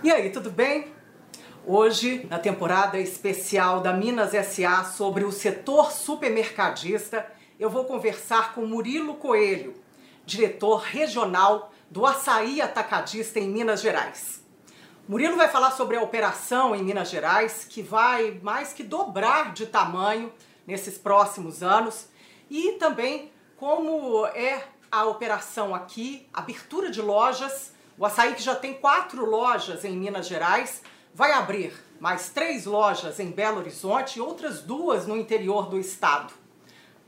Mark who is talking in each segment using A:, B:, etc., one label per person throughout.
A: E aí, tudo bem? Hoje, na temporada especial da Minas SA sobre o setor supermercadista, eu vou conversar com Murilo Coelho, diretor regional do Açaí Atacadista em Minas Gerais. Murilo vai falar sobre a operação em Minas Gerais, que vai mais que dobrar de tamanho nesses próximos anos, e também como é a operação aqui, abertura de lojas o açaí, que já tem quatro lojas em Minas Gerais, vai abrir mais três lojas em Belo Horizonte e outras duas no interior do estado.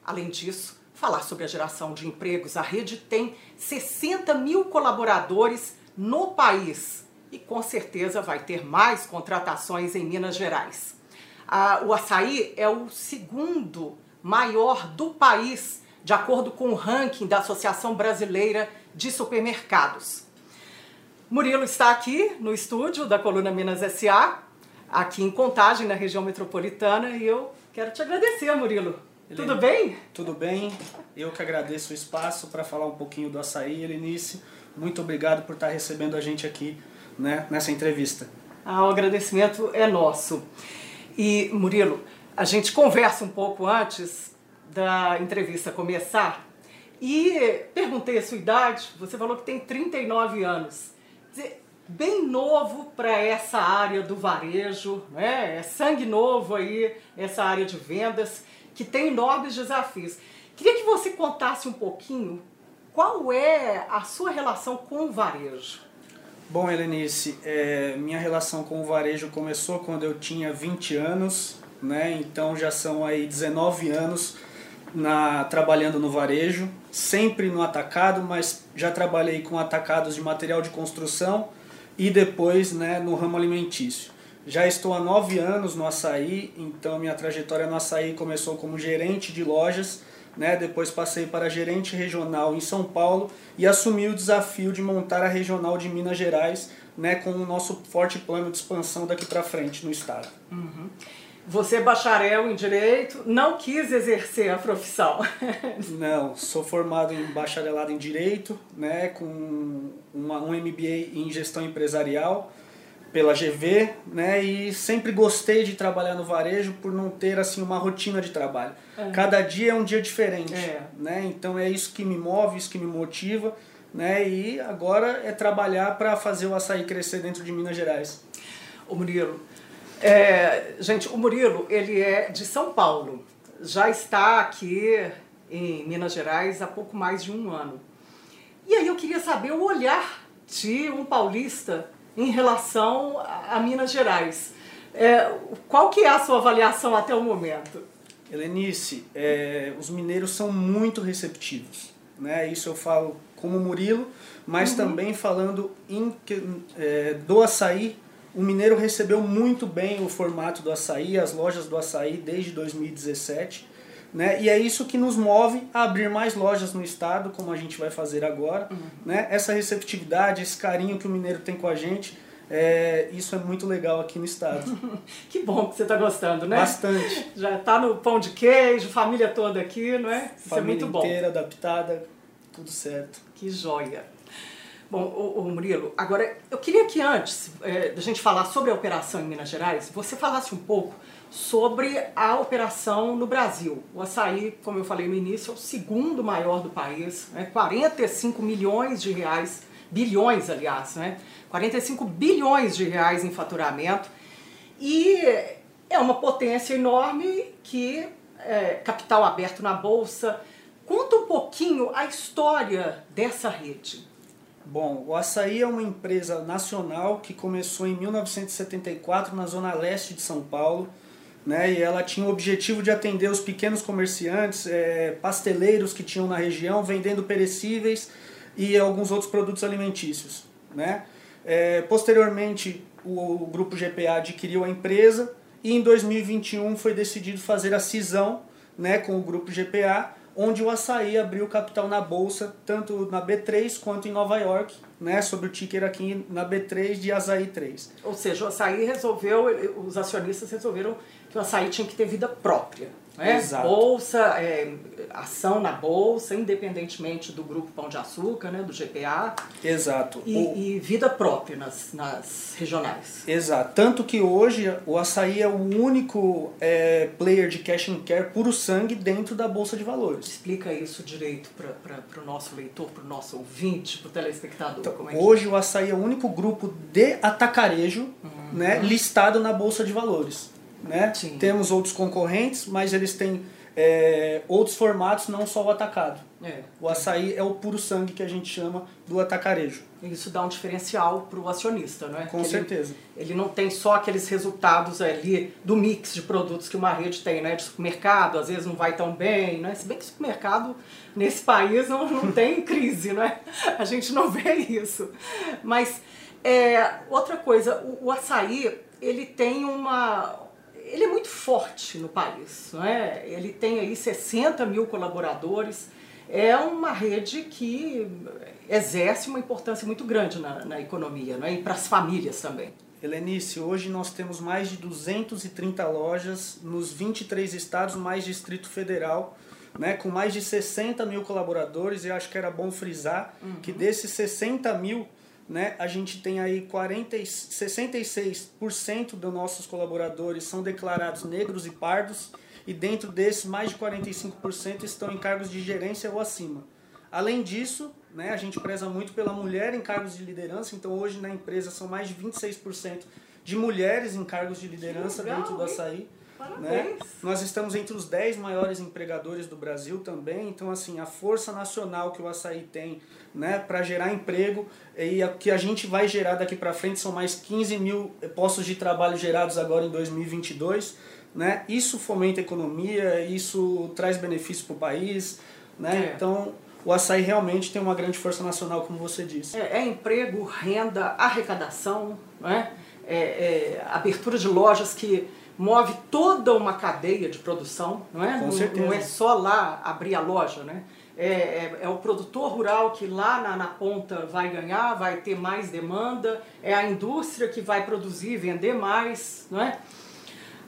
A: Além disso, falar sobre a geração de empregos. A rede tem 60 mil colaboradores no país e com certeza vai ter mais contratações em Minas Gerais. Ah, o açaí é o segundo maior do país, de acordo com o ranking da Associação Brasileira de Supermercados. Murilo está aqui no estúdio da Coluna Minas SA, aqui em Contagem, na região metropolitana, e eu quero te agradecer, Murilo. Helene, Tudo bem?
B: Tudo bem. Eu que agradeço o espaço para falar um pouquinho do açaí, Helenice. Muito obrigado por estar recebendo a gente aqui né, nessa entrevista.
A: Ah, o agradecimento é nosso. E, Murilo, a gente conversa um pouco antes da entrevista começar e perguntei a sua idade, você falou que tem 39 anos bem novo para essa área do varejo, né? é sangue novo aí, essa área de vendas, que tem enormes desafios. Queria que você contasse um pouquinho qual é a sua relação com o varejo.
B: Bom, Helenice, é, minha relação com o varejo começou quando eu tinha 20 anos, né? então já são aí 19 anos na, trabalhando no varejo, sempre no atacado, mas já trabalhei com atacados de material de construção e depois né, no ramo alimentício. Já estou há nove anos no açaí, então minha trajetória no açaí começou como gerente de lojas, né, depois passei para gerente regional em São Paulo e assumi o desafio de montar a regional de Minas Gerais, né, com o nosso forte plano de expansão daqui para frente no estado.
A: Uhum. Você é bacharel em direito, não quis exercer a profissão.
B: não, sou formado em bacharelado em direito, né, com uma, um MBA em gestão empresarial pela GV, né, e sempre gostei de trabalhar no varejo por não ter assim uma rotina de trabalho. É. Cada dia é um dia diferente, é. né? Então é isso que me move, isso que me motiva, né? E agora é trabalhar para fazer o açaí crescer dentro de Minas Gerais.
A: O Murilo, é, gente, o Murilo, ele é de São Paulo. Já está aqui em Minas Gerais há pouco mais de um ano. E aí eu queria saber o olhar de um paulista em relação a, Minas Gerais. É, qual que é a sua avaliação até o momento?
B: Helenice, é, os mineiros são muito receptivos. Né? Isso eu falo como Murilo, mas uhum. também falando em, é, do açaí o Mineiro recebeu muito bem o formato do açaí, as lojas do açaí desde 2017. Né? E é isso que nos move a abrir mais lojas no estado, como a gente vai fazer agora. Uhum. Né? Essa receptividade, esse carinho que o mineiro tem com a gente, é, isso é muito legal aqui no estado.
A: que bom que você está gostando, né?
B: Bastante.
A: Já está no pão de queijo, família toda aqui, não é?
B: Isso família é muito bom. inteira, adaptada, tudo certo.
A: Que joia. Bom, o, Murilo, agora eu queria que antes é, da gente falar sobre a operação em Minas Gerais, você falasse um pouco sobre a operação no Brasil. O açaí, como eu falei no início, é o segundo maior do país, né? 45 milhões de reais, bilhões aliás, né? 45 bilhões de reais em faturamento e é uma potência enorme que é, capital aberto na bolsa. Conta um pouquinho a história dessa rede.
B: Bom, o Açaí é uma empresa nacional que começou em 1974 na zona leste de São Paulo, né? E ela tinha o objetivo de atender os pequenos comerciantes, é, pasteleiros que tinham na região, vendendo perecíveis e alguns outros produtos alimentícios, né? É, posteriormente, o, o grupo GPA adquiriu a empresa e em 2021 foi decidido fazer a cisão, né, com o grupo GPA onde o açaí abriu capital na bolsa, tanto na B3 quanto em Nova York, né, sobre o ticker aqui na B3 de Açaí 3.
A: Ou seja, o açaí resolveu, os acionistas resolveram que o açaí tinha que ter vida própria. Né? Exato. Bolsa, é, ação na bolsa, independentemente do grupo Pão de Açúcar, né, do GPA.
B: Exato.
A: E, o... e, vida própria nas, nas regionais.
B: Exato. Tanto que hoje o açaí é o único é, player de cash and care puro sangue dentro da Bolsa de Valores.
A: Explica isso direito para o nosso leitor, para o nosso ouvinte, para o telespectador. Então,
B: é hoje o açaí é o único grupo de atacarejo uhum. né, listado na Bolsa de Valores. Né? Temos outros concorrentes, mas eles têm é, outros formatos, não só o atacado. É. O açaí é o puro sangue que a gente chama do atacarejo.
A: Isso dá um diferencial para o acionista, não é?
B: Com certeza.
A: Ele, ele, não tem só aqueles resultados ali do mix de produtos que uma rede tem, né? De supermercado, às vezes não vai tão bem, né? Se bem que supermercado nesse país não, não tem crise, não é? A gente não vê isso. Mas é, outra coisa, o, o açaí, ele tem uma ele é muito forte no país, não é? Ele tem aí 60 mil colaboradores, é uma rede que exerce uma importância muito grande na, na economia, não é? E para as famílias também.
B: Helenice, hoje nós temos mais de 230 lojas nos 23 estados, mais Distrito Federal, né, com mais de 60 mil colaboradores, e acho que era bom frisar uhum. que desses 60 mil, né, a gente tem aí 40, 66% dos nossos colaboradores são declarados negros e pardos, e dentro desses, mais de 45% estão em cargos de gerência ou acima. Além disso, né, a gente preza muito pela mulher em cargos de liderança, então hoje na empresa são mais de 26% de mulheres em cargos de liderança dentro do açaí. Né? Nós estamos entre os 10 maiores empregadores do Brasil também, então assim, a força nacional que o açaí tem né, para gerar emprego e o que a gente vai gerar daqui para frente são mais 15 mil postos de trabalho gerados agora em 2022. Né? Isso fomenta a economia, isso traz benefício para o país. Né? É. Então, o açaí realmente tem uma grande força nacional, como você disse.
A: É, é emprego, renda, arrecadação, né? é, é abertura de lojas que move toda uma cadeia de produção, não é?
B: Com
A: não,
B: certeza.
A: não é só lá abrir a loja, né? É, é, é, o produtor rural que lá na, na ponta vai ganhar, vai ter mais demanda, é a indústria que vai produzir, vender mais, não é?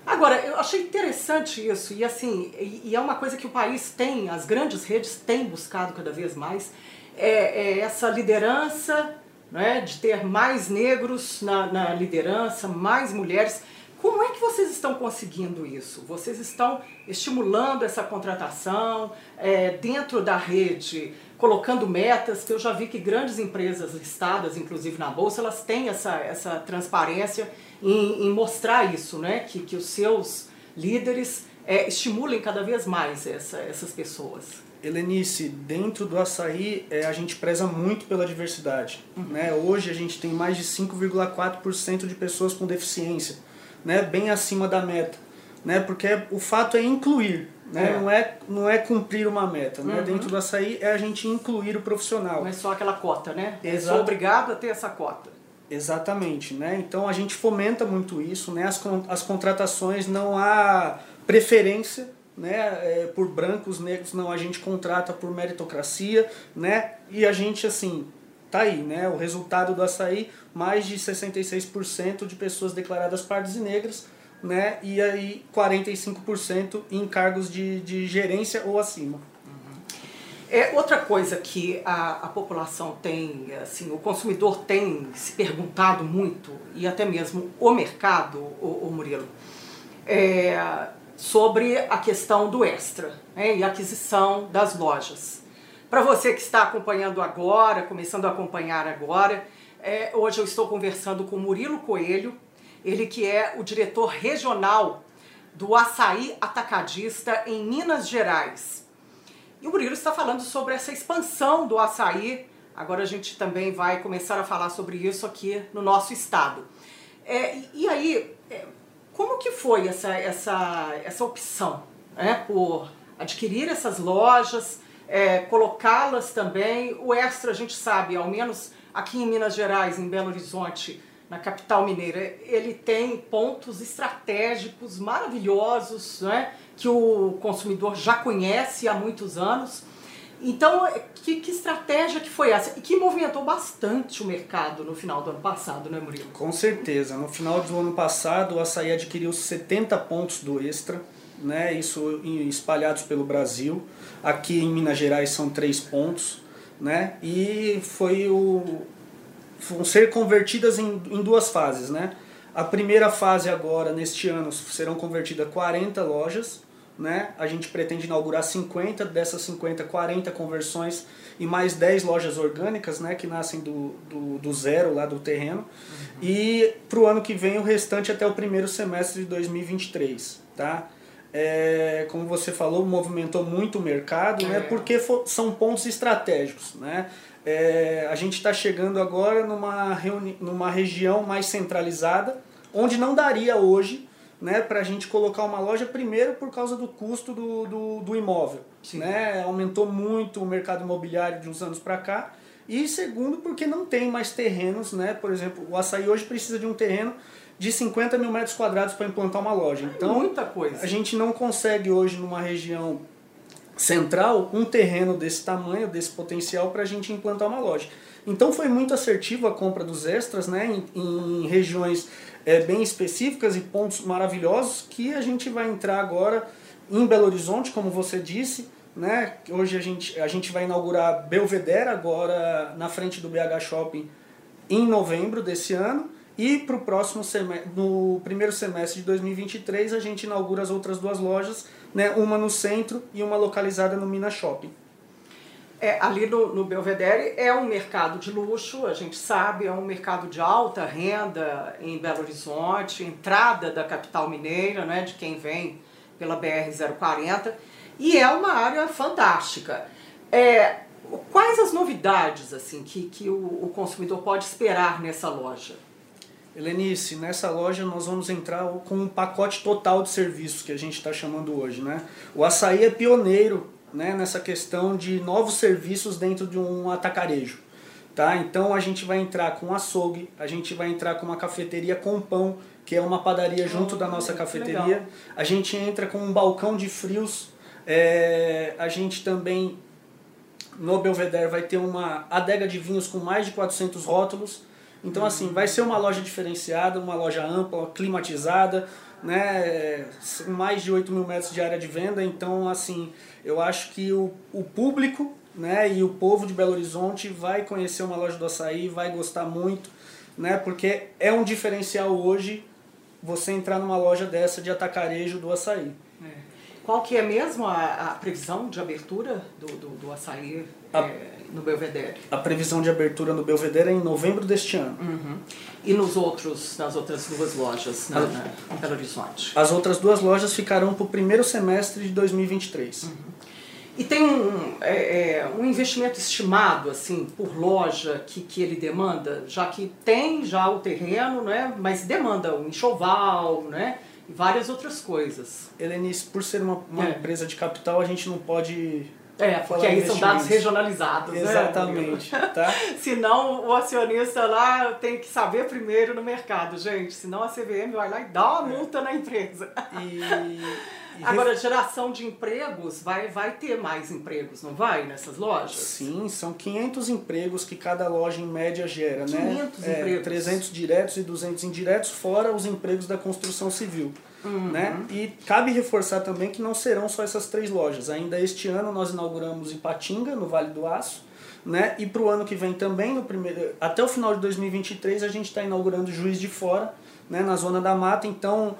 A: Agora, eu achei interessante isso, e assim, e, e é uma coisa que o país tem, as grandes redes têm buscado cada vez mais, é, é essa liderança, né, de ter mais negros na, na liderança, mais mulheres. Como é que vocês estão conseguindo isso? Vocês estão estimulando essa contratação é, dentro da rede, colocando metas, que eu já vi que grandes empresas listadas, inclusive na Bolsa, elas têm essa, essa transparência em, em mostrar isso, né? que, que os seus líderes é, estimulem cada vez mais essa, essas pessoas.
B: Helenice, dentro do açaí é, a gente preza muito pela diversidade. Uhum. Né? Hoje a gente tem mais de 5,4% de pessoas com deficiência né, bem acima da meta, né, porque o fato é incluir, né, é. Não, é, não é cumprir uma meta. Né, uhum. Dentro do açaí é a gente incluir o profissional.
A: Não é só aquela cota, né? Exato. Sou obrigado a ter essa cota.
B: Exatamente, né? Então a gente fomenta muito isso, né? As, as contratações não há preferência, né? É, por brancos, negros, não. A gente contrata por meritocracia, né? E a gente assim tá aí, né? O resultado do açaí, mais de 66% de pessoas declaradas pardas e negras, né? E aí 45% em cargos de, de gerência ou acima.
A: É outra coisa que a, a população tem, assim, o consumidor tem se perguntado muito, e até mesmo o mercado, o, o Murilo, é, sobre a questão do extra né, e aquisição das lojas. Para você que está acompanhando agora, começando a acompanhar agora, é, hoje eu estou conversando com Murilo Coelho, ele que é o diretor regional do Açaí Atacadista em Minas Gerais. E o Murilo está falando sobre essa expansão do açaí. Agora a gente também vai começar a falar sobre isso aqui no nosso estado. É, e aí, é, como que foi essa, essa, essa opção né, por adquirir essas lojas? É, colocá-las também. O extra, a gente sabe, ao menos aqui em Minas Gerais, em Belo Horizonte, na capital mineira, ele tem pontos estratégicos maravilhosos, né, que o consumidor já conhece há muitos anos. Então, que, que, estratégia que foi essa? E que movimentou bastante o mercado no final do ano passado, né, Murilo?
B: Com certeza. No final do ano passado, o Açaí adquiriu 70 pontos do Extra, né? Isso espalhados pelo Brasil. Aqui em Minas Gerais são três pontos, né? E foi o vão ser convertidas em, em duas fases, né? A primeira fase agora, neste ano, serão convertidas 40 lojas, né? A gente pretende inaugurar 50, dessas 50, 40 conversões e mais 10 lojas orgânicas, né? Que nascem do, do, do zero lá do terreno. Uhum. E para o ano que vem o restante até o primeiro semestre de 2023, tá? É, como você falou, movimentou muito o mercado, né? é. né? Porque for, são pontos estratégicos, né? É, a gente está chegando agora numa, reuni numa região mais centralizada, onde não daria hoje né, para a gente colocar uma loja, primeiro por causa do custo do, do, do imóvel. Né? Aumentou muito o mercado imobiliário de uns anos para cá. E segundo, porque não tem mais terrenos, né? Por exemplo, o açaí hoje precisa de um terreno de 50 mil metros quadrados para implantar uma loja. Então,
A: muita coisa.
B: a gente não consegue hoje numa região central um terreno desse tamanho, desse potencial para a gente implantar uma loja. Então foi muito assertivo a compra dos extras, né, em, em regiões é, bem específicas e pontos maravilhosos que a gente vai entrar agora em Belo Horizonte, como você disse, né? Hoje a gente, a gente vai inaugurar Belvedere agora na frente do BH Shopping em novembro desse ano e para o próximo semestre, no primeiro semestre de 2023 a gente inaugura as outras duas lojas né, uma no centro e uma localizada no Minas Shopping.
A: É, ali no, no Belvedere é um mercado de luxo, a gente sabe, é um mercado de alta renda em Belo Horizonte, entrada da capital mineira, né, de quem vem pela BR-040, e é uma área fantástica. É, quais as novidades assim que, que o, o consumidor pode esperar nessa loja?
B: Helenice, nessa loja nós vamos entrar com um pacote total de serviços que a gente está chamando hoje. Né? O açaí é pioneiro né, nessa questão de novos serviços dentro de um atacarejo. Tá? Então a gente vai entrar com açougue, a gente vai entrar com uma cafeteria com pão, que é uma padaria junto da nossa cafeteria. Legal. A gente entra com um balcão de frios. É, a gente também no Belvedere vai ter uma adega de vinhos com mais de 400 rótulos. Então, assim, vai ser uma loja diferenciada, uma loja ampla, climatizada, né? Mais de 8 mil metros de área de venda. Então, assim, eu acho que o, o público né, e o povo de Belo Horizonte vai conhecer uma loja do açaí, vai gostar muito, né? Porque é um diferencial hoje você entrar numa loja dessa de atacarejo do açaí.
A: É. Qual que é mesmo a, a previsão de abertura do, do, do açaí a, é, no Belvedere?
B: A previsão de abertura no Belvedere é em novembro deste ano.
A: Uhum. E nos outros, nas outras duas lojas na, na, em Belo Horizonte?
B: As outras duas lojas ficarão para o primeiro semestre de 2023. Uhum.
A: E tem um, é, é, um investimento estimado assim por loja que, que ele demanda, já que tem já o terreno, né, mas demanda um enxoval, né, e várias outras coisas.
B: Helenice, por ser uma, uma é. empresa de capital, a gente não pode
A: é, porque aí são dados regionalizados,
B: né, Exatamente,
A: né?
B: tá?
A: senão o acionista lá tem que saber primeiro no mercado, gente. Senão a CVM vai lá e dá uma multa na empresa.
B: E...
A: Agora, geração de empregos, vai, vai ter mais empregos, não vai, nessas lojas?
B: Sim, são 500 empregos que cada loja em média gera, 500
A: né? 500 é, empregos.
B: 300 diretos e 200 indiretos, fora os empregos da construção civil. Uhum. Né? E cabe reforçar também que não serão só essas três lojas. Ainda este ano nós inauguramos Ipatinga, no Vale do Aço, né? E para o ano que vem também, no primeiro, até o final de 2023, a gente está inaugurando Juiz de Fora, né? na Zona da Mata. Então,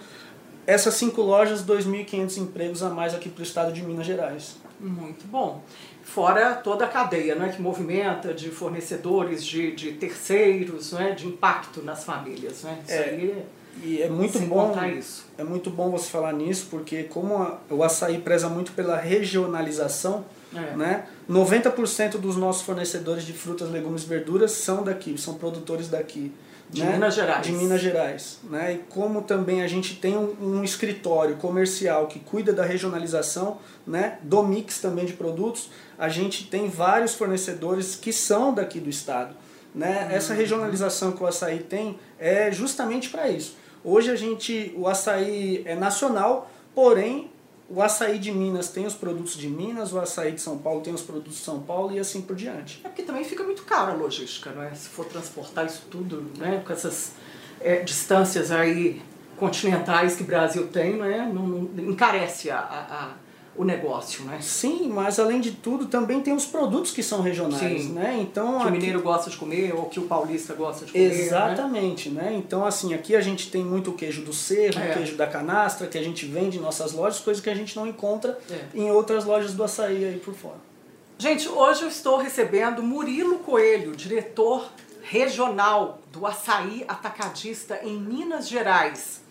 B: essas cinco lojas, 2.500 empregos a mais aqui para o estado de Minas Gerais.
A: Muito bom. Fora toda a cadeia né, que movimenta de fornecedores, de, de terceiros, né, de impacto nas famílias. Né?
B: Isso é, aí e é muito bom isso. É muito bom você falar nisso, porque como a, o açaí preza muito pela regionalização, é. né? 90% dos nossos fornecedores de frutas, legumes e verduras são daqui, são produtores daqui.
A: De né? Minas Gerais.
B: De Minas Gerais. Né? E como também a gente tem um, um, escritório comercial que cuida da regionalização, né? do mix também de produtos, a gente tem vários fornecedores que são daqui do estado. Né? Uhum. Essa regionalização que o açaí tem é justamente para isso. Hoje a gente, o açaí é nacional, porém o açaí de Minas tem os produtos de Minas, o açaí de São Paulo tem os produtos de São Paulo e assim por diante.
A: É porque também fica muito caro a logística, né? Se for transportar isso tudo, né? Com essas é, distâncias aí continentais que o Brasil tem, né, não, não encarece a, a o negócio, né?
B: Sim, mas além de tudo também tem os produtos que são regionais, Sim. né?
A: Então que aqui... o mineiro gosta de comer ou que o paulista gosta de comer.
B: Né? Exatamente, né? né? Então assim aqui a gente tem muito queijo do cerro, é. queijo da canastra que a gente vende em nossas lojas, coisas que a gente não encontra é. em outras lojas do açaí aí por fora.
A: Gente, hoje eu estou recebendo Murilo Coelho, diretor regional do açaí atacadista em Minas Gerais.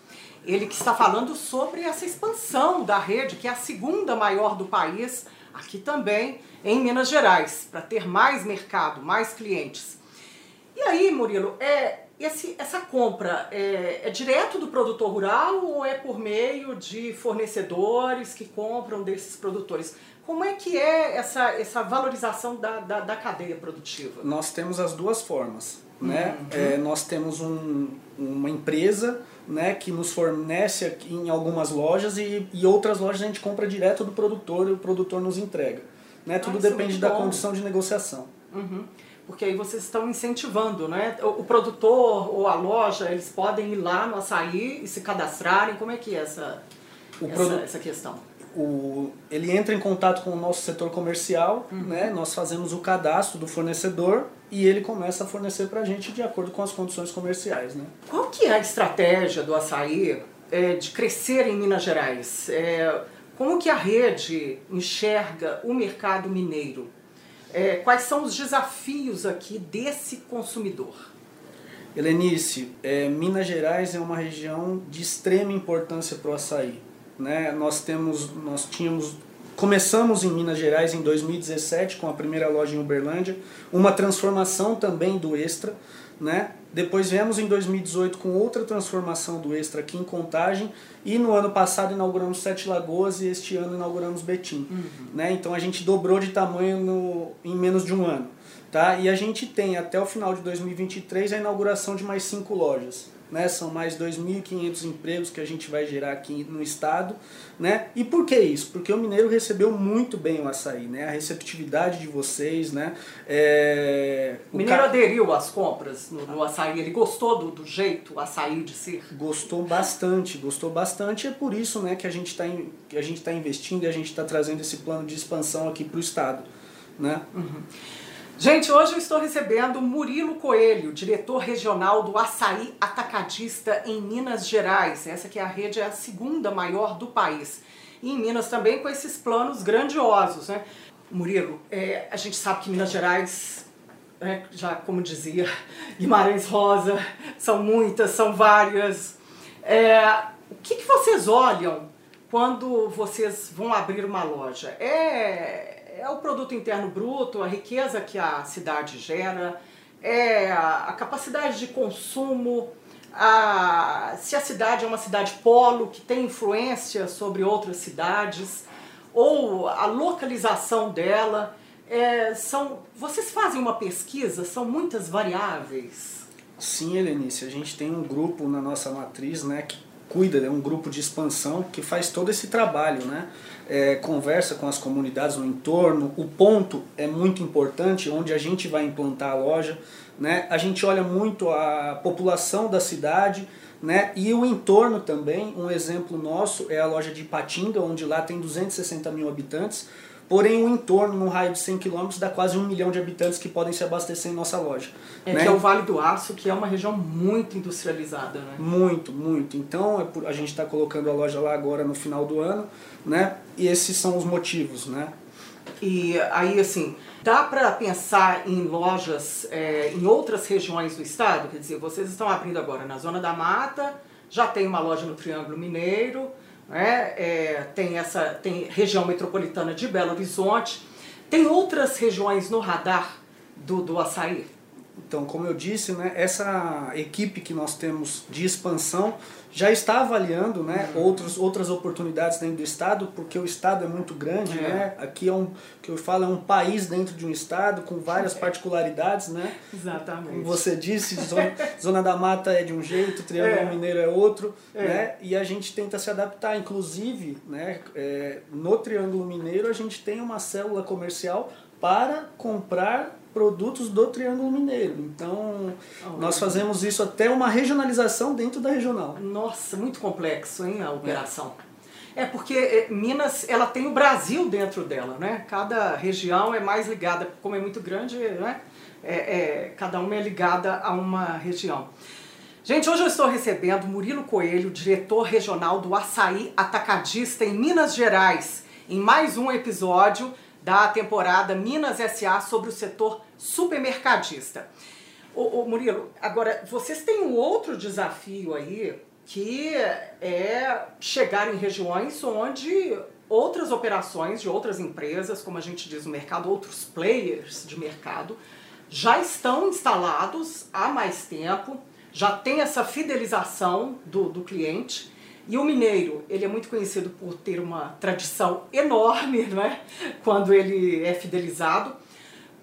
A: Ele que está falando sobre essa expansão da rede, que é a segunda maior do país, aqui também em Minas Gerais, para ter mais mercado, mais clientes. E aí, Murilo, é, esse, essa compra é, é, direto do produtor rural ou é por meio de fornecedores que compram desses produtores? Como é que é essa, essa valorização da, da, da cadeia produtiva?
B: Nós temos as duas formas. Né? Uhum. É, nós temos um, uma empresa né, que nos fornece aqui em algumas lojas e, e outras lojas a gente compra direto do produtor e o produtor nos entrega. Né? Tudo depende da condição de negociação.
A: Uhum. Porque aí vocês estão incentivando, né? O, o, produtor ou a loja, eles podem ir lá no açaí e se cadastrarem. Como é que é essa, essa, essa questão?
B: O, ele entra em contato com o nosso setor comercial, uhum. né? nós fazemos o cadastro do fornecedor e ele começa a fornecer para a gente de acordo com as condições comerciais. Né?
A: Qual que é a estratégia do açaí é, de crescer em Minas Gerais? É, como que a rede enxerga o mercado mineiro? É, quais são os desafios aqui desse consumidor?
B: Helenice, é, Minas Gerais é uma região de extrema importância para o açaí. Né? Nós temos, nós tínhamos Começamos em Minas Gerais em 2017 com a primeira loja em Uberlândia, uma transformação também do Extra, né? Depois viemos em 2018 com outra transformação do Extra aqui em Contagem e no ano passado inauguramos Sete Lagoas e este ano inauguramos Betim, uhum. né? Então a gente dobrou de tamanho no, em menos de um ano, tá? E a gente tem até o final de 2023 a inauguração de mais cinco lojas né? São mais 2.500 empregos que a gente vai gerar aqui no estado, né? E por que isso? Porque o mineiro recebeu muito bem o açaí, né? A receptividade de vocês, né? É...
A: O, mineiro ca... aderiu às compras no, no, açaí, ele gostou do, do jeito açaí de ser?
B: Gostou bastante, gostou bastante. É por isso, né, que a gente está que a gente está investindo e a gente está trazendo esse plano de expansão aqui para o estado, né?
A: Uhum. Gente, hoje eu estou recebendo Murilo Coelho, diretor regional do Açaí Atacadista em Minas Gerais. Essa que é a rede é a segunda maior do país. E em Minas também com esses planos grandiosos, né? Murilo, é, a gente sabe que Minas Gerais, é, já como dizia Guimarães Rosa, são muitas, são várias. É, o que, que vocês olham quando vocês vão abrir uma loja? É é o produto interno bruto, a riqueza que a cidade gera, é a capacidade de consumo, a, se a cidade é uma cidade polo que tem influência sobre outras cidades, ou a localização dela. É, são, vocês fazem uma pesquisa, são muitas variáveis.
B: Sim, Helenice, a gente tem um grupo na nossa matriz né, que cuida, é um grupo de expansão que faz todo esse trabalho, né? É, conversa com as comunidades no entorno. O ponto é muito importante, onde a gente vai implantar a loja. Né? A gente olha muito a população da cidade né? e o entorno também. Um exemplo nosso é a loja de Ipatinga, onde lá tem 260 mil habitantes. Porém, o entorno, num raio de 100 km, dá quase um milhão de habitantes que podem se abastecer em nossa loja.
A: É né? que é o Vale do Aço, que é uma região muito industrializada, né?
B: Muito, muito. Então, é a gente está colocando a loja lá agora no final do ano, né? E esses são os motivos, né?
A: E aí, assim, dá para pensar em lojas é, em outras regiões do estado? Quer dizer, vocês estão abrindo agora na Zona da Mata, já tem uma loja no Triângulo Mineiro, né? É, tem essa tem região metropolitana de Belo Horizonte, tem outras regiões no radar do, do açaí?
B: Então, como eu disse, né, essa equipe que nós temos de expansão já está avaliando né, uhum. outros, outras oportunidades dentro do estado, porque o estado é muito grande, é. né? Aqui é um que eu falo é um país dentro de um estado com várias é. particularidades, né?
A: Exatamente.
B: Como você disse, zona, zona da Mata é de um jeito, Triângulo é. Mineiro é outro, é. né? E a gente tenta se adaptar, inclusive, né? É, no Triângulo Mineiro a gente tem uma célula comercial para comprar produtos do Triângulo Mineiro. Então, oh, nós fazemos isso até uma regionalização dentro da regional.
A: Nossa, muito complexo, hein, a operação. É. é porque é, Minas, ela tem o Brasil dentro dela, né? Cada região é mais ligada, como é muito grande, né? É, é, cada uma é ligada a uma região. Gente, hoje eu estou recebendo Murilo Coelho, diretor regional do Açaí Atacadista em Minas Gerais, em mais um episódio da temporada Minas SA sobre o setor supermercadista. Ô, ô, Murilo, agora vocês têm um outro desafio aí que é chegar em regiões onde outras operações de outras empresas, como a gente diz no mercado, outros players de mercado, já estão instalados há mais tempo, já tem essa fidelização do, do cliente e o mineiro, ele é muito conhecido por ter uma tradição enorme, não é? Quando ele é fidelizado.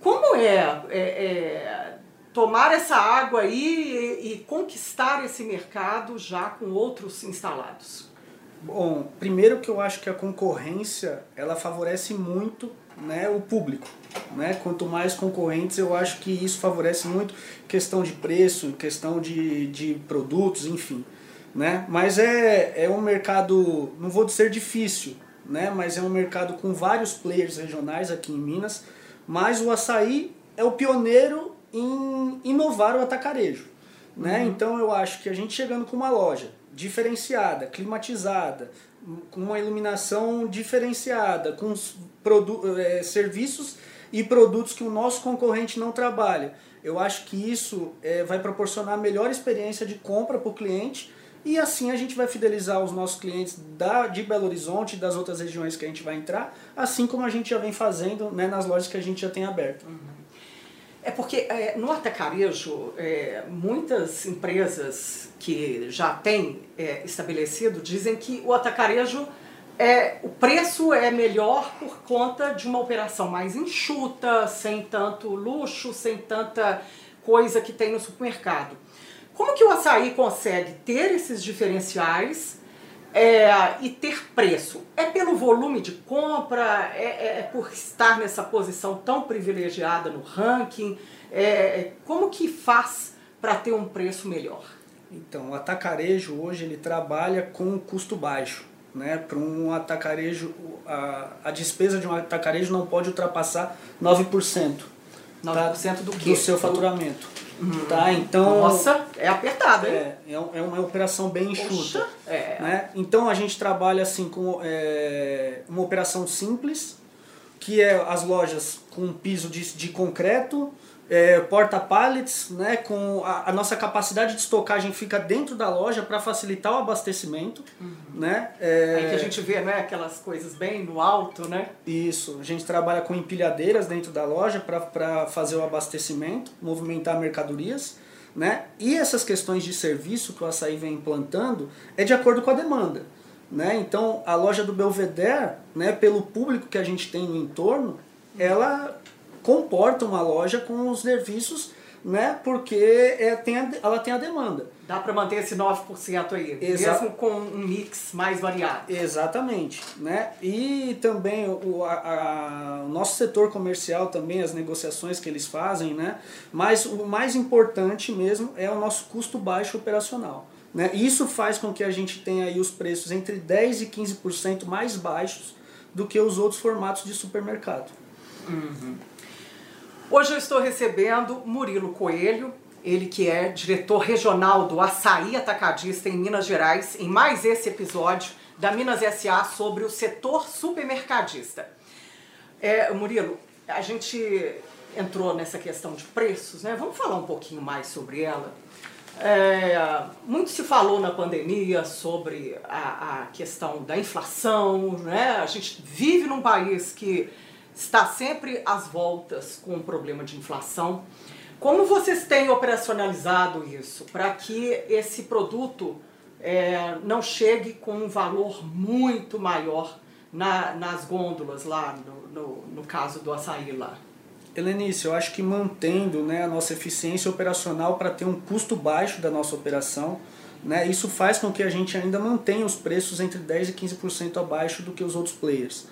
A: Como é, é, é tomar essa água aí e, e, conquistar esse mercado já com outros instalados?
B: Bom, primeiro que eu acho que a concorrência ela favorece muito né, o público. Né? Quanto mais concorrentes, eu acho que isso favorece muito questão de preço, questão de, de produtos, enfim né? Mas é, é um mercado, não vou dizer difícil, né? Mas é um mercado com vários players regionais aqui em Minas, mas o açaí é o pioneiro em inovar o atacarejo, né? Uhum. Então eu acho que a gente chegando com uma loja diferenciada, climatizada, com uma iluminação diferenciada, com é, serviços e produtos que o nosso concorrente não trabalha. Eu acho que isso é, vai proporcionar a melhor experiência de compra para o cliente e assim a gente vai fidelizar os nossos clientes da, de Belo Horizonte e das outras regiões que a gente vai entrar, assim como a gente já vem fazendo né, nas lojas que a gente já tem aberto.
A: Uhum. É porque é, no atacarejo, é, muitas empresas que já têm é, estabelecido dizem que o atacarejo, é, o preço é melhor por conta de uma operação mais enxuta, sem tanto luxo, sem tanta coisa que tem no supermercado. Como que o açaí consegue ter esses diferenciais é, e ter preço? É pelo volume de compra? É, é, é por estar nessa posição tão privilegiada no ranking? É, é como que faz para ter um preço melhor?
B: Então, o atacarejo hoje ele trabalha com custo baixo. Né? Para um atacarejo, a, a despesa de um atacarejo não pode ultrapassar 9%.
A: 9%
B: tá?
A: do que? Do
B: seu faturamento. Uhum. Tá? Então,
A: Nossa, é apertado, hein? É,
B: é uma operação bem enxuta. É. Né? Então a gente trabalha assim com é, uma operação simples, que é as lojas com um piso de, de concreto, é, porta-pallets, né, com a, a, nossa capacidade de estocagem fica dentro da loja para facilitar o abastecimento. Uhum. Né?
A: É... Aí que a gente vê né, aquelas coisas bem no alto, né?
B: Isso, a gente trabalha com empilhadeiras dentro da loja para fazer o abastecimento, movimentar mercadorias. Né? E essas questões de serviço que o açaí vem implantando é de acordo com a demanda. Né? Então a loja do Belvedere, né, pelo público que a gente tem no entorno, ela comporta uma loja com os serviços, né? Porque é, tem a, ela tem a demanda.
A: Dá para manter esse 9% aí, Exa mesmo com um mix mais variado.
B: Exatamente, né? E também o, a, a, o nosso setor comercial também, as negociações que eles fazem, né? Mas o mais importante mesmo é o nosso custo baixo operacional. Né? Isso faz com que a gente tenha aí os preços entre 10% e 15% mais baixos do que os outros formatos de supermercado.
A: Uhum. Hoje eu estou recebendo Murilo Coelho, ele que é diretor regional do Açaí Atacadista em Minas Gerais, em mais esse episódio da Minas SA sobre o setor supermercadista. É, Murilo, a gente entrou nessa questão de preços, né? Vamos falar um pouquinho mais sobre ela. É, muito se falou na pandemia sobre a, a questão da inflação, né? A gente vive num país que está sempre às voltas com o problema de inflação. Como vocês têm operacionalizado isso para que esse produto é, não chegue com um valor muito maior na, nas gôndolas lá, no, no, no caso do açaí lá?
B: Helenice, eu acho que mantendo né, a nossa eficiência operacional para ter um custo baixo da nossa operação, né, isso faz com que a gente ainda mantenha os preços entre 10% e 15% abaixo do que os outros players.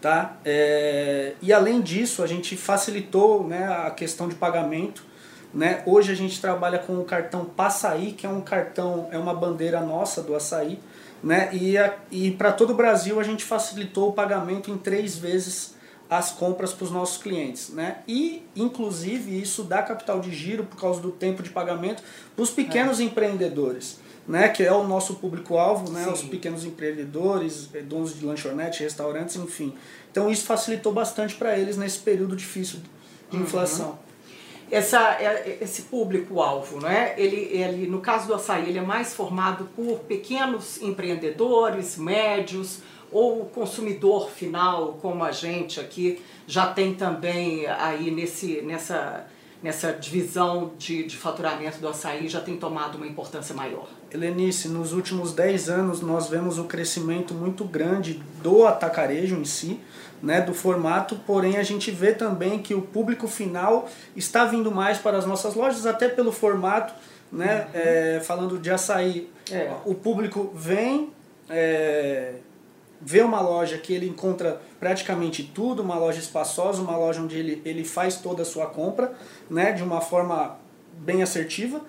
B: Tá? É, e além disso, a gente facilitou né, a questão de pagamento. Né? Hoje a gente trabalha com o cartão Passaí, que é um cartão, é uma bandeira nossa do açaí. Né? E, a, e para todo o Brasil a gente facilitou o pagamento em três vezes as compras para os nossos clientes. Né? E, inclusive, isso dá capital de giro por causa do tempo de pagamento para os pequenos é. empreendedores né, que é o nosso público-alvo, né, os pequenos empreendedores, eh, donos de lanchonete, restaurantes, enfim. Então isso facilitou bastante para eles nesse período difícil de uhum. inflação.
A: Essa, é, esse público-alvo, né? ele, ele, no caso do açaí, ele é mais formado por pequenos empreendedores, médios, ou o consumidor final, como a gente aqui, já tem também aí nesse, nessa, nessa divisão de, de faturamento do açaí, já tem tomado uma importância maior?
B: Helenice, nos últimos 10 anos nós vemos um crescimento muito grande do atacarejo em si, né, do formato, porém a gente vê também que o público final está vindo mais para as nossas lojas, até pelo formato, né, uhum. é, falando de açaí, é. o público vem, é, vê uma loja que ele encontra praticamente tudo, uma loja espaçosa, uma loja onde ele, ele faz toda a sua compra, né, de uma forma bem assertiva,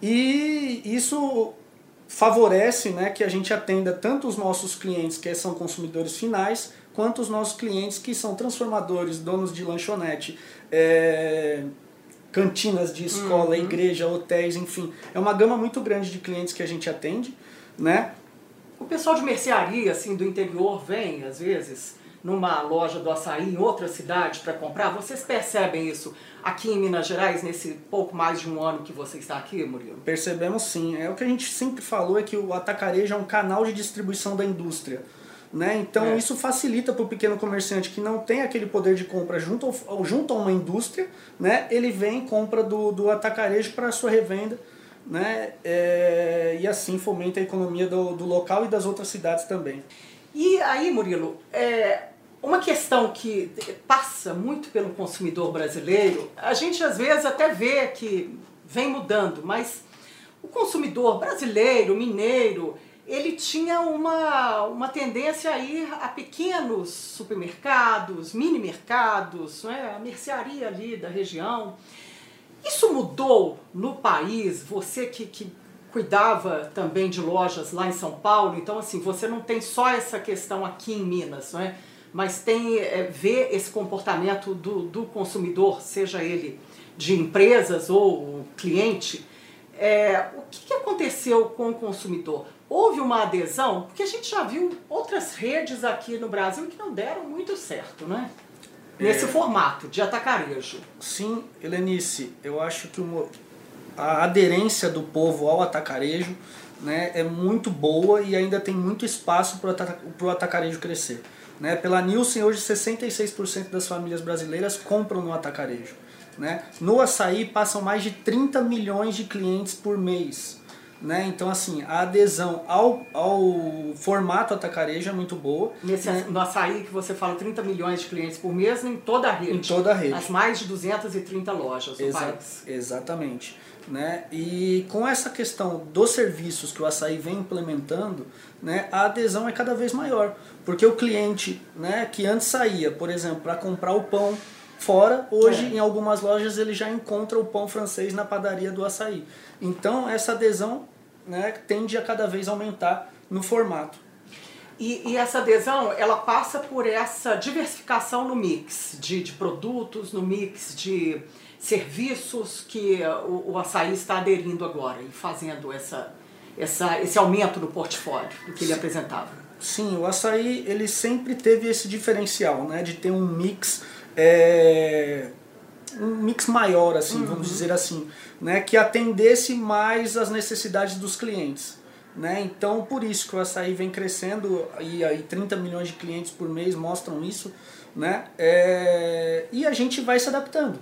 B: e isso favorece né, que a gente atenda tanto os nossos clientes que são consumidores finais, quanto os nossos clientes que são transformadores, donos de lanchonete, é, cantinas de escola, uhum. igreja, hotéis, enfim. É uma gama muito grande de clientes que a gente atende, né?
A: O pessoal de mercearia, assim, do interior vem, às vezes, numa loja do açaí em outra cidade para comprar? Vocês percebem isso aqui em Minas Gerais, nesse pouco mais de um ano que você está aqui, Murilo?
B: Percebemos sim. É o que a gente sempre falou é que o atacarejo é um canal de distribuição da indústria. Né? Então é. isso facilita para o pequeno comerciante que não tem aquele poder de compra junto, ao, junto a uma indústria, né? ele vem e compra do, do atacarejo para a sua revenda né? É, e assim fomenta a economia do, do local e das outras cidades também.
A: E aí, Murilo, é, uma questão que passa muito pelo consumidor brasileiro, a gente às vezes até vê que vem mudando, mas o consumidor brasileiro, mineiro, ele tinha uma, uma tendência a ir a pequenos supermercados, mini mercados, né, a mercearia ali da região. Isso mudou no país? Você que, que cuidava também de lojas lá em São Paulo, então assim, você não tem só essa questão aqui em Minas, não é? mas tem é, ver esse comportamento do, do consumidor, seja ele de empresas ou cliente, é, o que, que aconteceu com o consumidor? Houve uma adesão? Porque a gente já viu outras redes aqui no Brasil que não deram muito certo, né? Nesse é, formato de atacarejo.
B: Sim, Helenice, eu acho que a aderência do povo ao atacarejo né, é muito boa e ainda tem muito espaço para o atacarejo crescer. Né? Pela Nielsen, hoje 66% das famílias brasileiras compram no atacarejo. Né? No açaí passam mais de 30 milhões de clientes por mês. Né? Então, assim, a adesão ao, ao formato atacarejo é muito boa.
A: Nesse, né? No açaí que você fala 30 milhões de clientes por mês em toda a rede.
B: Em toda a rede.
A: As mais de 230 lojas do Exa país.
B: Exatamente. Né? E com essa questão dos serviços que o açaí vem implementando, né, a adesão é cada vez maior. Porque o cliente né, que antes saía, por exemplo, para comprar o pão fora, hoje é. em algumas lojas ele já encontra o pão francês na padaria do açaí. Então essa adesão né, tende a cada vez aumentar no formato.
A: E, e, essa adesão, ela passa por essa diversificação no mix de, de produtos, no mix de serviços que o, o açaí está aderindo agora e fazendo essa, essa, esse aumento no portfólio do que ele apresentava.
B: Sim, o açaí ele sempre teve esse diferencial, né, de ter um mix é, um mix maior, assim, uhum. vamos dizer assim, né, que atendesse mais as necessidades dos clientes. Né? Então, por isso que o açaí vem crescendo e aí 30 milhões de clientes por mês mostram isso, né? É, e a gente vai se adaptando,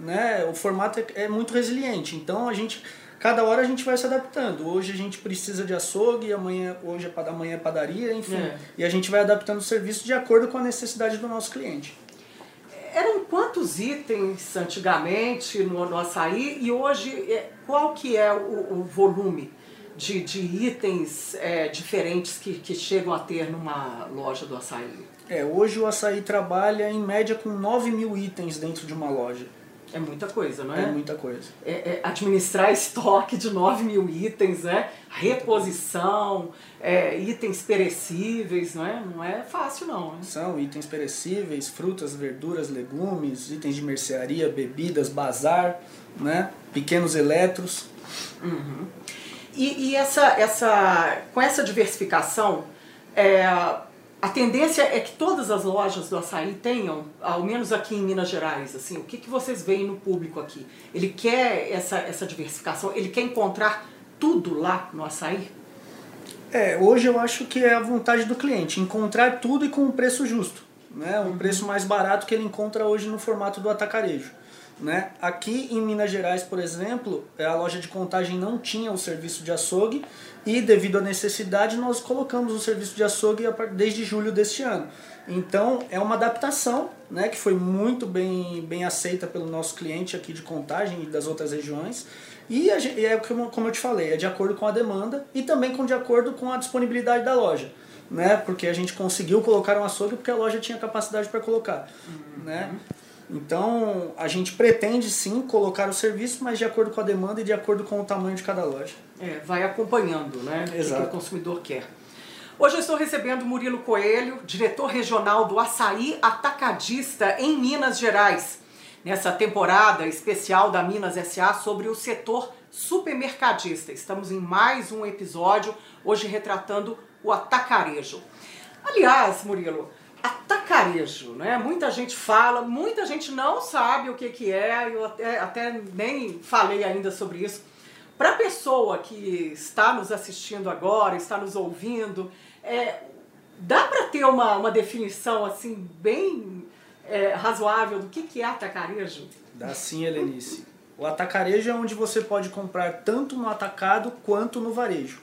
B: né? O formato é, é muito resiliente, então a gente cada hora a gente vai se adaptando. Hoje a gente precisa de açougue, amanhã hoje é amanhã é padaria, enfim, é. e a gente vai adaptando o serviço de acordo com a necessidade do nosso cliente.
A: Eram quantos itens antigamente no, no açaí e hoje é, qual que é o, o volume? de, de itens é, diferentes que, que chegam a ter numa loja do açaí?
B: É, hoje o açaí trabalha em média com 9 mil itens dentro de uma loja.
A: É muita coisa, não é?
B: É muita coisa.
A: É, é administrar estoque de 9 mil itens, né? Reposição, é, itens perecíveis, não é? Não é fácil não. Né?
B: São itens perecíveis, frutas, verduras, legumes, itens de mercearia, bebidas, bazar, né? Pequenos eletros.
A: Uhum. E, e, essa, essa, com essa diversificação, é, a tendência é que todas as lojas do açaí tenham, ao menos aqui em Minas Gerais, assim, o que, que vocês veem no público aqui? Ele quer essa, essa diversificação, ele quer encontrar tudo lá no açaí?
B: É, hoje eu acho que é a vontade do cliente, encontrar tudo e com um preço justo. Né? Um uhum. preço mais barato que ele encontra hoje no formato do atacarejo. Né? Aqui em Minas Gerais, por exemplo, a loja de contagem não tinha o serviço de açougue e, devido à necessidade, nós colocamos o serviço de açougue desde julho deste ano. Então, é uma adaptação né, que foi muito bem, bem aceita pelo nosso cliente aqui de contagem e das outras regiões. E é como eu te falei, é de acordo com a demanda e também com de acordo com a disponibilidade da loja. Né? Porque a gente conseguiu colocar um açougue porque a loja tinha capacidade para colocar. Uhum. Né? Então, a gente pretende sim colocar o serviço, mas de acordo com a demanda e de acordo com o tamanho de cada loja.
A: É, vai acompanhando né,
B: Exato.
A: o que o consumidor quer. Hoje eu estou recebendo Murilo Coelho, diretor regional do Açaí Atacadista em Minas Gerais, nessa temporada especial da Minas SA sobre o setor supermercadista. Estamos em mais um episódio, hoje retratando o atacarejo. Aliás, Murilo, atacarejo, né? Muita gente fala, muita gente não sabe o que, que é, eu até, até nem falei ainda sobre isso. Para a pessoa que está nos assistindo agora, está nos ouvindo, é, dá para ter uma, uma definição assim bem é, razoável do que, que é atacarejo?
B: Dá sim, Helenice. O atacarejo é onde você pode comprar tanto no atacado quanto no varejo.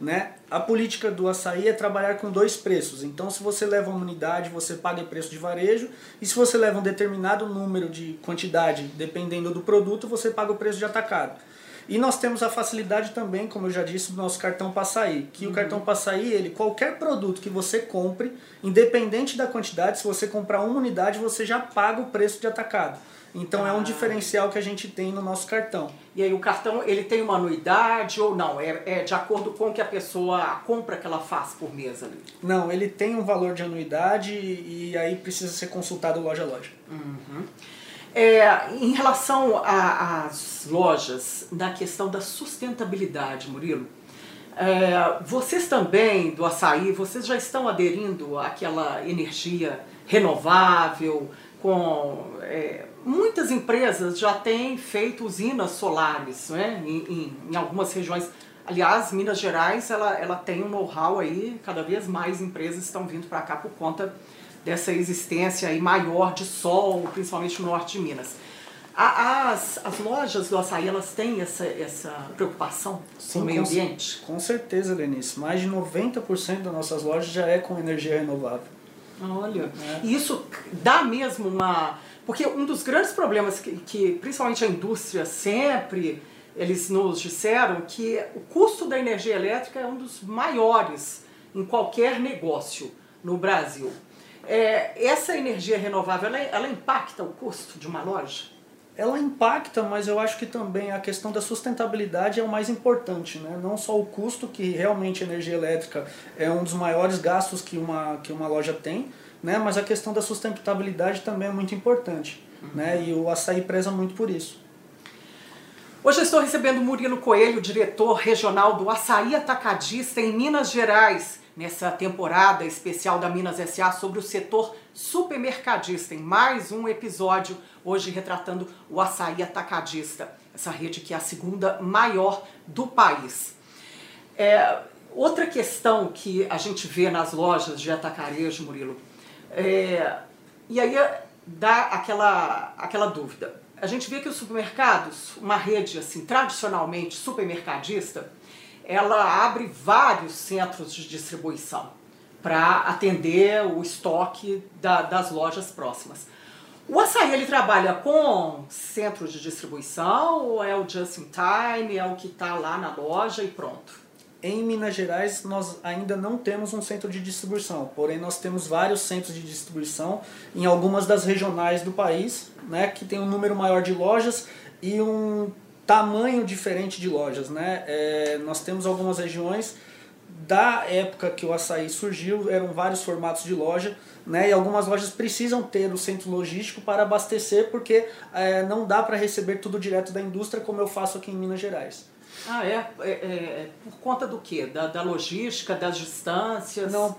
B: Né? A política do açaí é trabalhar com dois preços. Então, se você leva uma unidade, você paga preço de varejo, e se você leva um determinado número de quantidade, dependendo do produto, você paga o preço de atacado. E nós temos a facilidade também, como eu já disse, do nosso cartão Passaí, que uhum. o cartão Passaí, ele qualquer produto que você compre, independente da quantidade, se você comprar uma unidade, você já paga o preço de atacado. Então ah. é um ah. diferencial que a gente tem no nosso cartão.
A: E aí o cartão ele tem uma anuidade ou não? É, é de acordo com que a pessoa a compra que ela faz por mês ali?
B: Não, ele tem um valor de anuidade e, aí precisa ser consultado loja a loja.
A: Uhum. É, em relação às lojas, na questão da sustentabilidade, Murilo, é, vocês também do açaí, vocês já estão aderindo àquela energia renovável, com é, muitas empresas já têm feito usinas solares né, em, em, em algumas regiões. Aliás, Minas Gerais ela, ela tem um know-how aí, cada vez mais empresas estão vindo para cá por conta dessa existência aí maior de sol, principalmente no norte de Minas. As, as lojas do açaí, elas têm essa, essa preocupação Sim, com o meio ambiente?
B: Com certeza, Lenice. Mais de 90% das nossas lojas já é com energia renovável.
A: Olha, é. e isso dá mesmo uma... Porque um dos grandes problemas que, que principalmente a indústria sempre eles nos disseram que o custo da energia elétrica é um dos maiores em qualquer negócio no Brasil. É, essa energia renovável, ela, ela impacta o custo de uma loja?
B: ela impacta, mas eu acho que também a questão da sustentabilidade é o mais importante, né? Não só o custo, que realmente a energia elétrica é um dos maiores gastos que uma, que uma loja tem, né? Mas a questão da sustentabilidade também é muito importante, uhum. né? E o açaí preza muito por isso.
A: Hoje eu estou recebendo Murilo Coelho, diretor regional do Açaí Atacadista em Minas Gerais nessa temporada especial da Minas SA sobre o setor supermercadista, em mais um episódio, hoje retratando o açaí atacadista, essa rede que é a segunda maior do país. É, outra questão que a gente vê nas lojas de atacarejo, Murilo, é, e aí dá aquela, aquela dúvida. A gente vê que os supermercados, uma rede assim tradicionalmente supermercadista, ela abre vários centros de distribuição para atender o estoque da, das lojas próximas. O açaí ele trabalha com centros de distribuição ou é o just in time, é o que está lá na loja e pronto?
B: em Minas Gerais nós ainda não temos um centro de distribuição, porém nós temos vários centros de distribuição em algumas das regionais do país, né, que tem um número maior de lojas e um tamanho diferente de lojas. Né? É, nós temos algumas regiões da época que o açaí surgiu, eram vários formatos de loja, né? E algumas lojas precisam ter o centro logístico para abastecer, porque é, não dá para receber tudo direto da indústria, como eu faço aqui em Minas Gerais.
A: Ah, é? é, é por conta do quê? Da, da logística, das distâncias?
B: Não,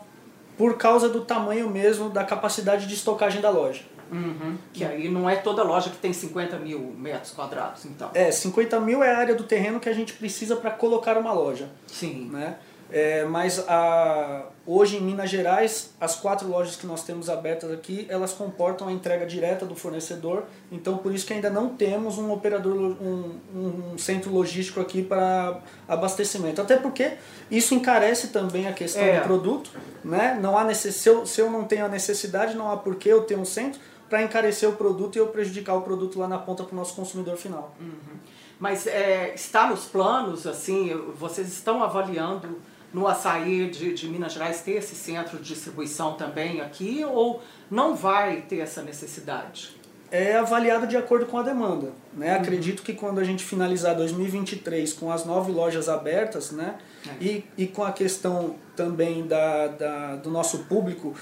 B: por causa do tamanho mesmo, da capacidade de estocagem da loja.
A: Uhum, que aí não é toda loja que tem 50 mil metros quadrados, então.
B: É, 50 mil é a área do terreno que a gente precisa para colocar uma loja.
A: Sim.
B: Né? É, mas a, hoje em Minas Gerais, as quatro lojas que nós temos abertas aqui, elas comportam a entrega direta do fornecedor, então por isso que ainda não temos um operador, um, um centro logístico aqui para abastecimento. Até porque isso encarece também a questão é. do produto, né? Não há necess... se, eu, se eu não tenho a necessidade, não há por que eu ter um centro para encarecer o produto e eu prejudicar o produto lá na ponta para o nosso consumidor final.
A: Uhum. Mas é, está nos planos, assim, vocês estão avaliando no açaí de, de Minas Gerais ter esse centro de distribuição também aqui ou não vai ter essa necessidade?
B: É avaliado de acordo com a demanda. Né? Uhum. Acredito que quando a gente finalizar 2023 com as nove lojas abertas né? É. E, e com a questão também da, da, do nosso público